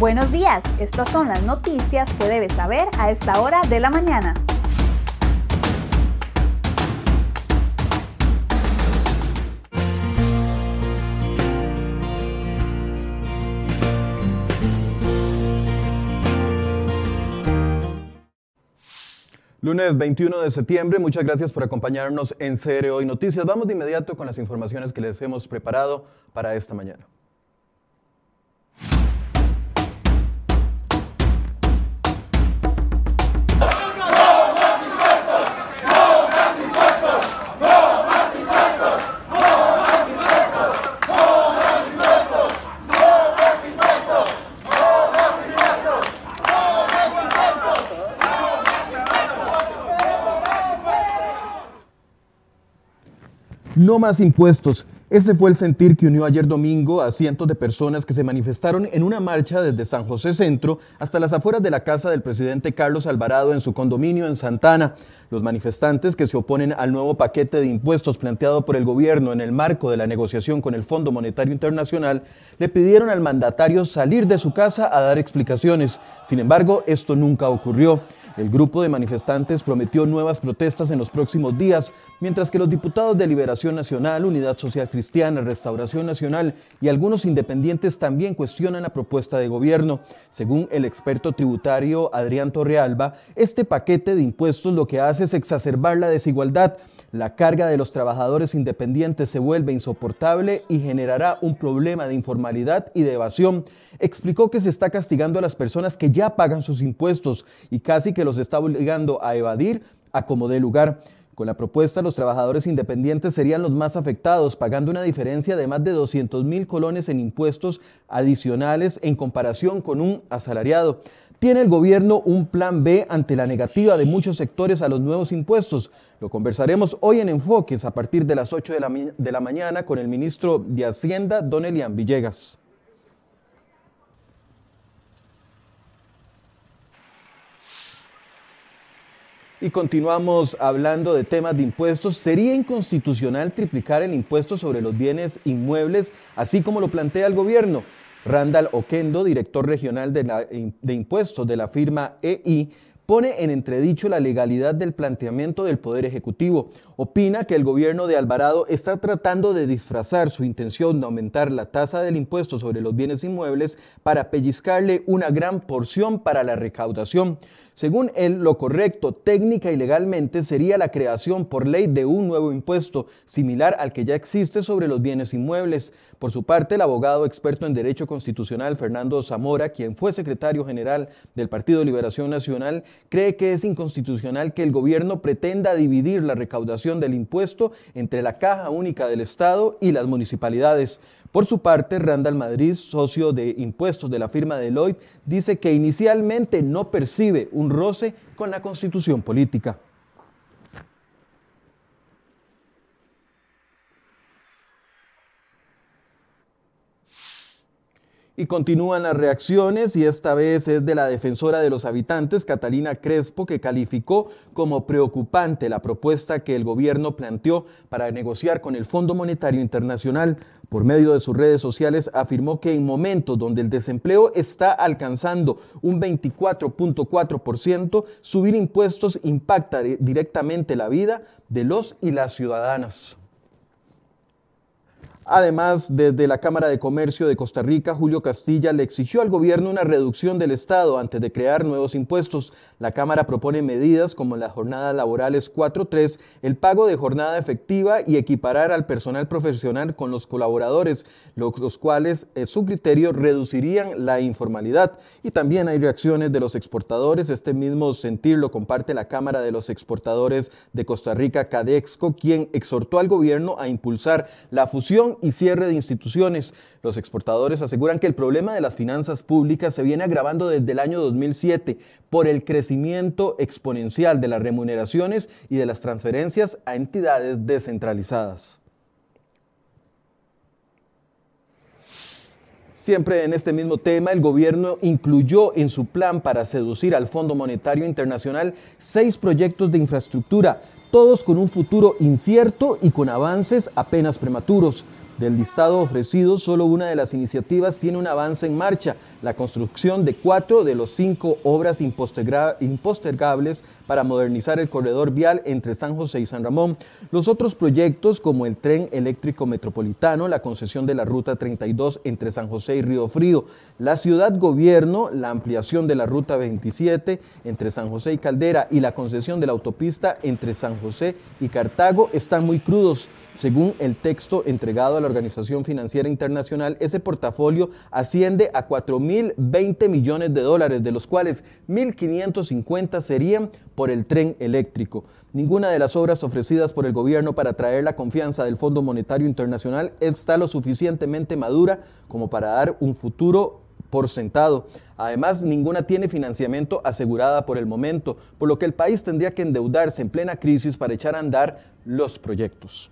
Buenos días, estas son las noticias que debes saber a esta hora de la mañana. Lunes 21 de septiembre, muchas gracias por acompañarnos en CR Hoy Noticias. Vamos de inmediato con las informaciones que les hemos preparado para esta mañana. No más impuestos. Ese fue el sentir que unió ayer domingo a cientos de personas que se manifestaron en una marcha desde San José Centro hasta las afueras de la casa del presidente Carlos Alvarado en su condominio en Santana. Los manifestantes que se oponen al nuevo paquete de impuestos planteado por el gobierno en el marco de la negociación con el Fondo Monetario Internacional le pidieron al mandatario salir de su casa a dar explicaciones. Sin embargo, esto nunca ocurrió. El grupo de manifestantes prometió nuevas protestas en los próximos días, mientras que los diputados de Liberación Nacional, Unidad Social Cristiana, Restauración Nacional y algunos independientes también cuestionan la propuesta de gobierno. Según el experto tributario Adrián Torrealba, este paquete de impuestos lo que hace es exacerbar la desigualdad. La carga de los trabajadores independientes se vuelve insoportable y generará un problema de informalidad y de evasión. Explicó que se está castigando a las personas que ya pagan sus impuestos y casi que los está obligando a evadir a como dé lugar. Con la propuesta, los trabajadores independientes serían los más afectados, pagando una diferencia de más de 200 mil colones en impuestos adicionales en comparación con un asalariado. ¿Tiene el gobierno un plan B ante la negativa de muchos sectores a los nuevos impuestos? Lo conversaremos hoy en Enfoques a partir de las 8 de la, de la mañana con el ministro de Hacienda, Don Elian Villegas. Y continuamos hablando de temas de impuestos. ¿Sería inconstitucional triplicar el impuesto sobre los bienes inmuebles, así como lo plantea el gobierno? Randall Oquendo, director regional de, de impuestos de la firma EI, pone en entredicho la legalidad del planteamiento del Poder Ejecutivo. Opina que el gobierno de Alvarado está tratando de disfrazar su intención de aumentar la tasa del impuesto sobre los bienes inmuebles para pellizcarle una gran porción para la recaudación. Según él, lo correcto técnica y legalmente sería la creación por ley de un nuevo impuesto similar al que ya existe sobre los bienes inmuebles. Por su parte, el abogado experto en Derecho Constitucional Fernando Zamora, quien fue secretario general del Partido Liberación Nacional, cree que es inconstitucional que el gobierno pretenda dividir la recaudación del impuesto entre la Caja Única del Estado y las municipalidades. Por su parte, Randall Madrid, socio de impuestos de la firma Deloitte, dice que inicialmente no percibe un roce con la constitución política. Y continúan las reacciones y esta vez es de la defensora de los habitantes, Catalina Crespo, que calificó como preocupante la propuesta que el gobierno planteó para negociar con el Fondo Monetario Internacional. Por medio de sus redes sociales afirmó que en momentos donde el desempleo está alcanzando un 24.4%, subir impuestos impacta directamente la vida de los y las ciudadanas. Además, desde la Cámara de Comercio de Costa Rica, Julio Castilla le exigió al gobierno una reducción del Estado antes de crear nuevos impuestos. La Cámara propone medidas como las jornadas laborales 4.3, el pago de jornada efectiva y equiparar al personal profesional con los colaboradores, los cuales, en su criterio, reducirían la informalidad. Y también hay reacciones de los exportadores. Este mismo sentir lo comparte la Cámara de los Exportadores de Costa Rica, Cadexco, quien exhortó al gobierno a impulsar la fusión y cierre de instituciones. Los exportadores aseguran que el problema de las finanzas públicas se viene agravando desde el año 2007 por el crecimiento exponencial de las remuneraciones y de las transferencias a entidades descentralizadas. Siempre en este mismo tema, el gobierno incluyó en su plan para seducir al Fondo Monetario Internacional seis proyectos de infraestructura, todos con un futuro incierto y con avances apenas prematuros. Del listado ofrecido, solo una de las iniciativas tiene un avance en marcha, la construcción de cuatro de los cinco obras impostergables para modernizar el corredor vial entre San José y San Ramón. Los otros proyectos, como el tren eléctrico metropolitano, la concesión de la Ruta 32 entre San José y Río Frío, la ciudad gobierno, la ampliación de la Ruta 27 entre San José y Caldera y la concesión de la autopista entre San José y Cartago, están muy crudos. Según el texto entregado a la Organización Financiera Internacional, ese portafolio asciende a 4.020 millones de dólares, de los cuales 1.550 serían por el tren eléctrico. Ninguna de las obras ofrecidas por el gobierno para atraer la confianza del Fondo Monetario Internacional está lo suficientemente madura como para dar un futuro por sentado. Además, ninguna tiene financiamiento asegurada por el momento, por lo que el país tendría que endeudarse en plena crisis para echar a andar los proyectos.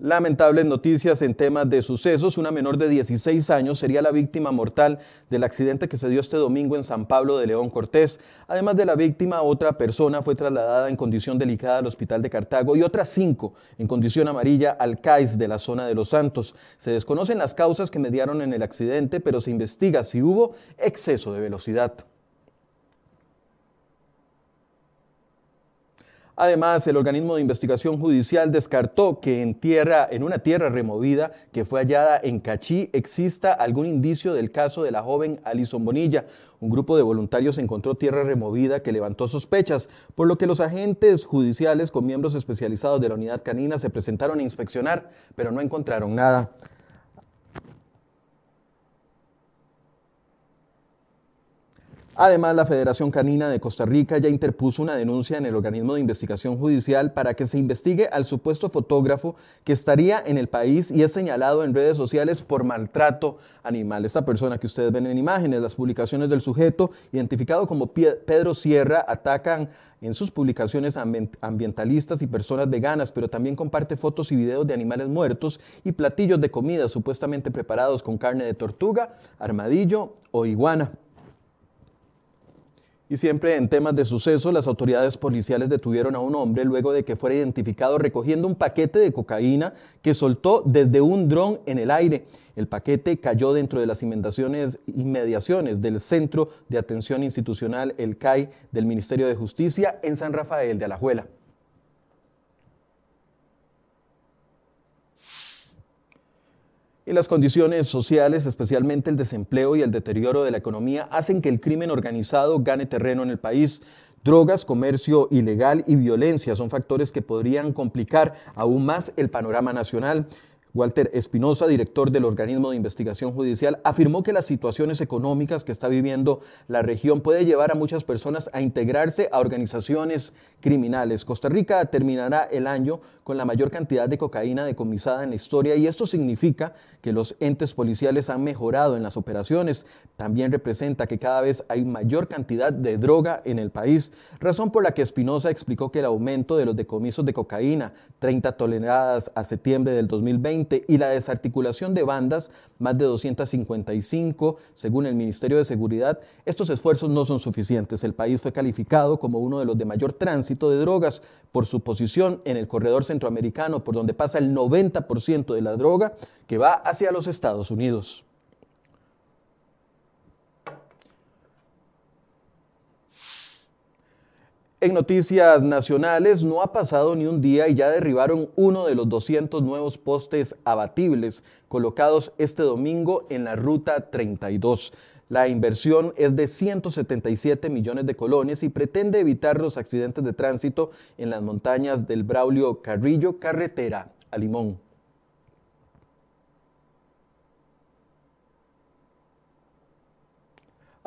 Lamentables noticias en temas de sucesos. Una menor de 16 años sería la víctima mortal del accidente que se dio este domingo en San Pablo de León Cortés. Además de la víctima, otra persona fue trasladada en condición delicada al hospital de Cartago y otras cinco en condición amarilla al CAIS de la zona de Los Santos. Se desconocen las causas que mediaron en el accidente, pero se investiga si hubo exceso de velocidad. Además, el organismo de investigación judicial descartó que en, tierra, en una tierra removida que fue hallada en Cachí exista algún indicio del caso de la joven Alison Bonilla. Un grupo de voluntarios encontró tierra removida que levantó sospechas, por lo que los agentes judiciales con miembros especializados de la unidad canina se presentaron a inspeccionar, pero no encontraron nada. Además, la Federación Canina de Costa Rica ya interpuso una denuncia en el organismo de investigación judicial para que se investigue al supuesto fotógrafo que estaría en el país y es señalado en redes sociales por maltrato animal. Esta persona que ustedes ven en imágenes, las publicaciones del sujeto, identificado como Pedro Sierra, atacan en sus publicaciones ambientalistas y personas veganas, pero también comparte fotos y videos de animales muertos y platillos de comida supuestamente preparados con carne de tortuga, armadillo o iguana. Y siempre en temas de suceso, las autoridades policiales detuvieron a un hombre luego de que fuera identificado recogiendo un paquete de cocaína que soltó desde un dron en el aire. El paquete cayó dentro de las inmediaciones del Centro de Atención Institucional, el CAI, del Ministerio de Justicia en San Rafael de Alajuela. Y las condiciones sociales, especialmente el desempleo y el deterioro de la economía, hacen que el crimen organizado gane terreno en el país. Drogas, comercio ilegal y violencia son factores que podrían complicar aún más el panorama nacional. Walter Espinosa, director del organismo de investigación judicial, afirmó que las situaciones económicas que está viviendo la región puede llevar a muchas personas a integrarse a organizaciones criminales. Costa Rica terminará el año con la mayor cantidad de cocaína decomisada en la historia y esto significa que los entes policiales han mejorado en las operaciones. También representa que cada vez hay mayor cantidad de droga en el país, razón por la que Espinosa explicó que el aumento de los decomisos de cocaína, 30 toneladas a septiembre del 2020, y la desarticulación de bandas, más de 255, según el Ministerio de Seguridad, estos esfuerzos no son suficientes. El país fue calificado como uno de los de mayor tránsito de drogas por su posición en el corredor centroamericano, por donde pasa el 90% de la droga que va hacia los Estados Unidos. En noticias nacionales, no ha pasado ni un día y ya derribaron uno de los 200 nuevos postes abatibles colocados este domingo en la Ruta 32. La inversión es de 177 millones de colones y pretende evitar los accidentes de tránsito en las montañas del Braulio Carrillo, carretera a Limón.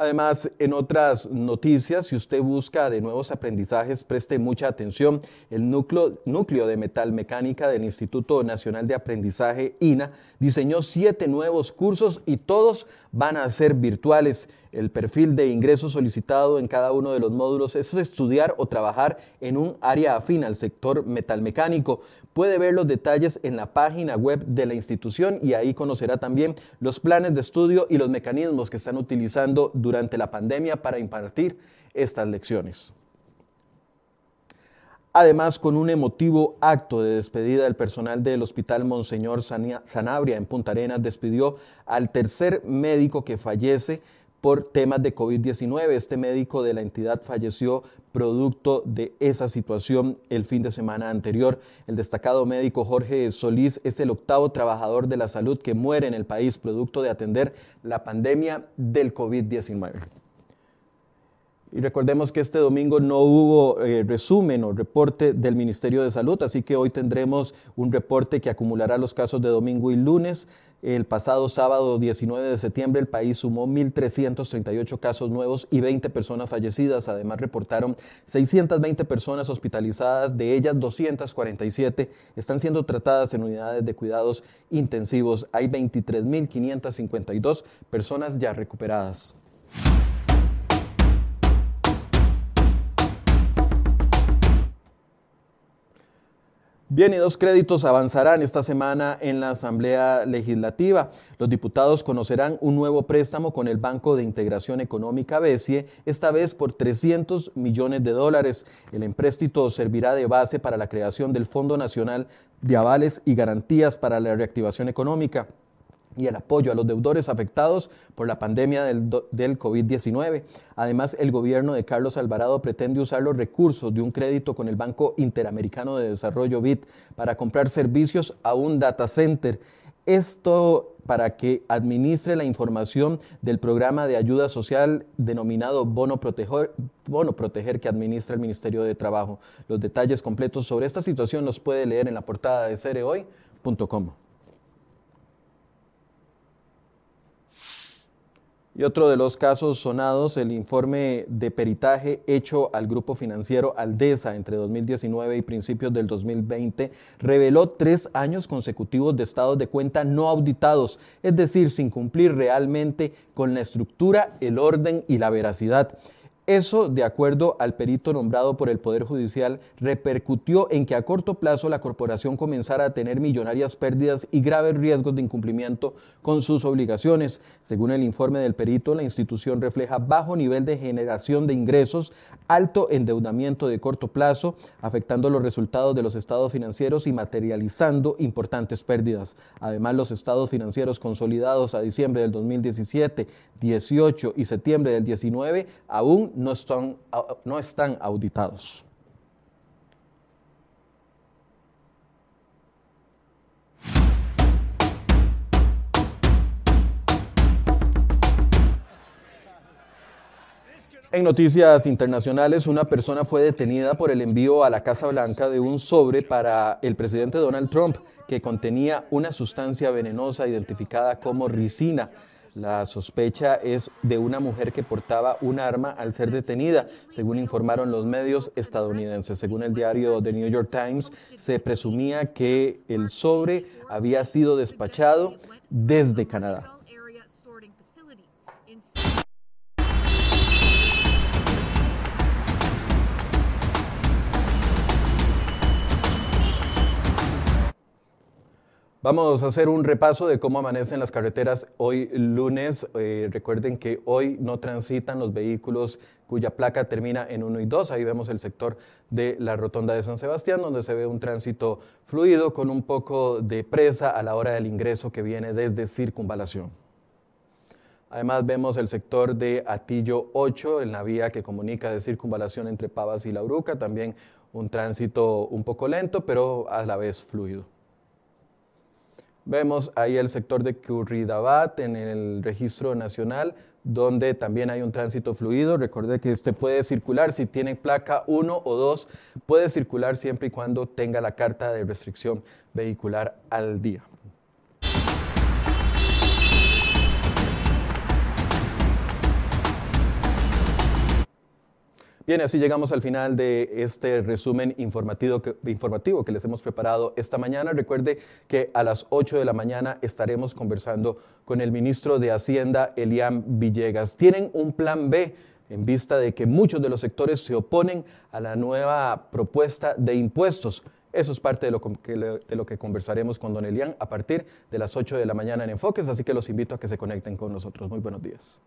Además, en otras noticias, si usted busca de nuevos aprendizajes, preste mucha atención. El núcleo, núcleo de metalmecánica del Instituto Nacional de Aprendizaje, INA, diseñó siete nuevos cursos y todos van a ser virtuales. El perfil de ingreso solicitado en cada uno de los módulos es estudiar o trabajar en un área afín al sector metalmecánico. Puede ver los detalles en la página web de la institución y ahí conocerá también los planes de estudio y los mecanismos que están utilizando durante durante la pandemia para impartir estas lecciones. Además, con un emotivo acto de despedida, el personal del Hospital Monseñor Sanabria en Punta Arenas despidió al tercer médico que fallece por temas de COVID-19. Este médico de la entidad falleció producto de esa situación el fin de semana anterior. El destacado médico Jorge Solís es el octavo trabajador de la salud que muere en el país producto de atender la pandemia del COVID-19. Y recordemos que este domingo no hubo eh, resumen o reporte del Ministerio de Salud, así que hoy tendremos un reporte que acumulará los casos de domingo y lunes. El pasado sábado 19 de septiembre el país sumó 1.338 casos nuevos y 20 personas fallecidas. Además reportaron 620 personas hospitalizadas, de ellas 247 están siendo tratadas en unidades de cuidados intensivos. Hay 23.552 personas ya recuperadas. Bien, y dos créditos avanzarán esta semana en la Asamblea Legislativa. Los diputados conocerán un nuevo préstamo con el Banco de Integración Económica BESIE, esta vez por 300 millones de dólares. El empréstito servirá de base para la creación del Fondo Nacional de Avales y Garantías para la Reactivación Económica y el apoyo a los deudores afectados por la pandemia del, del COVID-19. Además, el gobierno de Carlos Alvarado pretende usar los recursos de un crédito con el Banco Interamericano de Desarrollo BID para comprar servicios a un data center. Esto para que administre la información del programa de ayuda social denominado Bono Proteger, Bono Proteger que administra el Ministerio de Trabajo. Los detalles completos sobre esta situación los puede leer en la portada de cerehoy.com. Y otro de los casos sonados, el informe de peritaje hecho al grupo financiero Aldesa entre 2019 y principios del 2020 reveló tres años consecutivos de estados de cuenta no auditados, es decir, sin cumplir realmente con la estructura, el orden y la veracidad. Eso, de acuerdo al perito nombrado por el Poder Judicial, repercutió en que a corto plazo la corporación comenzara a tener millonarias pérdidas y graves riesgos de incumplimiento con sus obligaciones. Según el informe del perito, la institución refleja bajo nivel de generación de ingresos, alto endeudamiento de corto plazo, afectando los resultados de los estados financieros y materializando importantes pérdidas. Además, los estados financieros consolidados a diciembre del 2017, 18 y septiembre del 19 aún no están, no están auditados. En noticias internacionales, una persona fue detenida por el envío a la Casa Blanca de un sobre para el presidente Donald Trump que contenía una sustancia venenosa identificada como ricina. La sospecha es de una mujer que portaba un arma al ser detenida, según informaron los medios estadounidenses. Según el diario The New York Times, se presumía que el sobre había sido despachado desde Canadá. Vamos a hacer un repaso de cómo amanecen las carreteras hoy lunes. Eh, recuerden que hoy no transitan los vehículos cuya placa termina en 1 y 2. Ahí vemos el sector de la rotonda de San Sebastián, donde se ve un tránsito fluido con un poco de presa a la hora del ingreso que viene desde circunvalación. Además vemos el sector de Atillo 8, en la vía que comunica de circunvalación entre Pavas y La Uruca, también un tránsito un poco lento, pero a la vez fluido. Vemos ahí el sector de Curridabat en el registro nacional, donde también hay un tránsito fluido. Recuerde que este puede circular, si tiene placa 1 o 2, puede circular siempre y cuando tenga la carta de restricción vehicular al día. Bien, así llegamos al final de este resumen informativo que, les hemos preparado esta mañana. Recuerde que a las 8 de la mañana estaremos conversando con el ministro de Hacienda, Elian Villegas. Tienen un plan B en vista de que muchos de los sectores se oponen a la nueva propuesta de impuestos. Eso es parte de lo, que, de lo que conversaremos con don Elian a partir de las 8 de la mañana en Enfoques, así que los invito a que se conecten con nosotros. Muy buenos días.